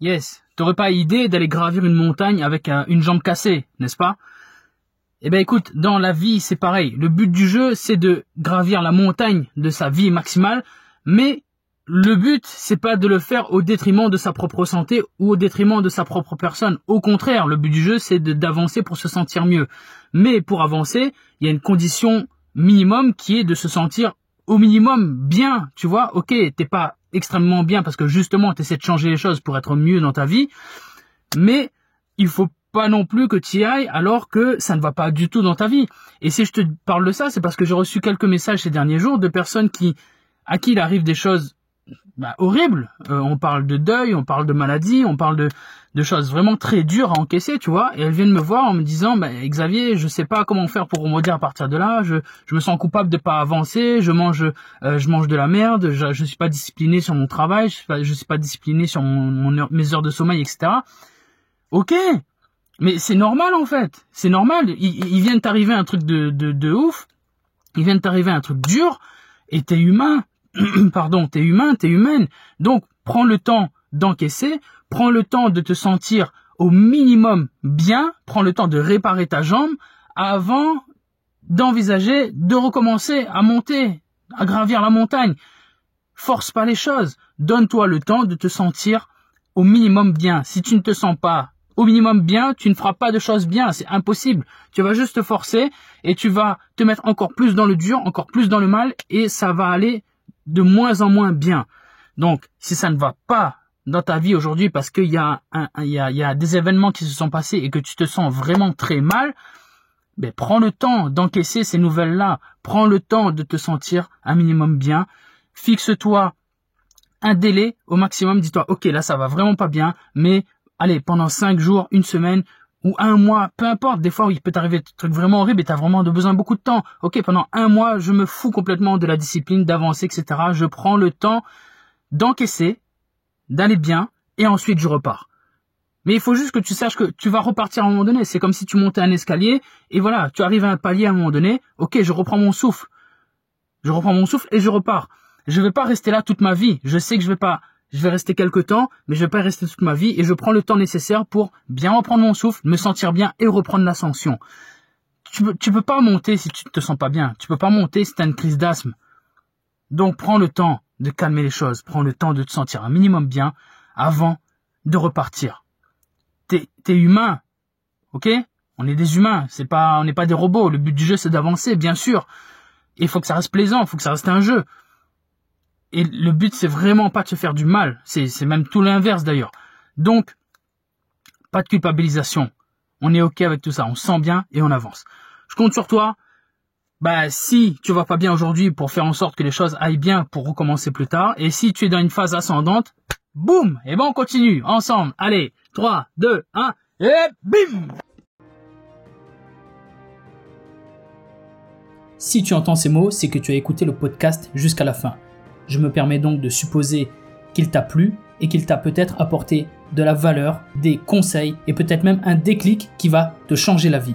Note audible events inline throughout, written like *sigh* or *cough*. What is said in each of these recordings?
Yes, t'aurais pas idée d'aller gravir une montagne avec euh, une jambe cassée, n'est-ce pas? Eh ben écoute, dans la vie c'est pareil. Le but du jeu c'est de gravir la montagne de sa vie maximale, mais le but c'est pas de le faire au détriment de sa propre santé ou au détriment de sa propre personne. Au contraire, le but du jeu c'est d'avancer pour se sentir mieux. Mais pour avancer, il y a une condition minimum qui est de se sentir au minimum bien, tu vois? Ok, t'es pas extrêmement bien parce que justement tu essaies de changer les choses pour être mieux dans ta vie, mais il faut pas non plus que tu y ailles alors que ça ne va pas du tout dans ta vie. Et si je te parle de ça, c'est parce que j'ai reçu quelques messages ces derniers jours de personnes qui à qui il arrive des choses bah, horrible. Euh, on parle de deuil, on parle de maladie, on parle de, de choses vraiment très dures à encaisser, tu vois. Et elles viennent me voir en me disant, bah, Xavier, je sais pas comment faire pour remonter à partir de là. Je, je me sens coupable de pas avancer. Je mange, euh, je mange de la merde. Je, je suis pas discipliné sur mon travail. Je suis pas, je suis pas discipliné sur mon, mes heures de sommeil, etc. Ok, mais c'est normal en fait. C'est normal. Il, il vient de t'arriver un truc de, de, de ouf. Il vient de t'arriver un truc dur. Et t'es humain *clears throat* pardon, t'es humain, t'es humaine. Donc, prends le temps d'encaisser, prends le temps de te sentir au minimum bien, prends le temps de réparer ta jambe avant d'envisager de recommencer à monter, à gravir la montagne. Force pas les choses. Donne-toi le temps de te sentir au minimum bien. Si tu ne te sens pas au minimum bien, tu ne feras pas de choses bien, c'est impossible. Tu vas juste te forcer et tu vas te mettre encore plus dans le dur, encore plus dans le mal et ça va aller de moins en moins bien. Donc, si ça ne va pas dans ta vie aujourd'hui parce qu'il y a y a, y a des événements qui se sont passés et que tu te sens vraiment très mal, ben, prends le temps d'encaisser ces nouvelles-là. Prends le temps de te sentir un minimum bien. Fixe-toi un délai au maximum. Dis-toi, ok, là, ça va vraiment pas bien, mais allez, pendant cinq jours, une semaine, ou un mois, peu importe, des fois il peut t'arriver des trucs vraiment horribles et t'as vraiment besoin de beaucoup de temps. Ok, pendant un mois, je me fous complètement de la discipline, d'avancer, etc. Je prends le temps d'encaisser, d'aller bien, et ensuite je repars. Mais il faut juste que tu saches que tu vas repartir à un moment donné. C'est comme si tu montais un escalier, et voilà, tu arrives à un palier à un moment donné, ok, je reprends mon souffle. Je reprends mon souffle et je repars. Je vais pas rester là toute ma vie. Je sais que je vais pas je vais rester quelques temps, mais je vais pas rester toute ma vie et je prends le temps nécessaire pour bien reprendre mon souffle, me sentir bien et reprendre l'ascension. Tu peux, tu peux pas monter si tu te sens pas bien. Tu peux pas monter si as une crise d'asthme. Donc prends le temps de calmer les choses, prends le temps de te sentir un minimum bien avant de repartir. T'es, es humain, ok? On est des humains, c'est pas, on n'est pas des robots. Le but du jeu c'est d'avancer, bien sûr. Il faut que ça reste plaisant, il faut que ça reste un jeu. Et le but, c'est vraiment pas de se faire du mal. C'est, même tout l'inverse d'ailleurs. Donc, pas de culpabilisation. On est ok avec tout ça. On sent bien et on avance. Je compte sur toi. Bah, si tu vas pas bien aujourd'hui pour faire en sorte que les choses aillent bien pour recommencer plus tard. Et si tu es dans une phase ascendante, boum! Et ben, on continue. Ensemble. Allez. 3, 2, 1. Et bim! Si tu entends ces mots, c'est que tu as écouté le podcast jusqu'à la fin. Je me permets donc de supposer qu'il t'a plu et qu'il t'a peut-être apporté de la valeur, des conseils et peut-être même un déclic qui va te changer la vie.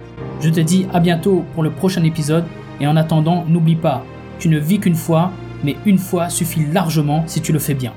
Je te dis à bientôt pour le prochain épisode et en attendant n'oublie pas, tu ne vis qu'une fois, mais une fois suffit largement si tu le fais bien.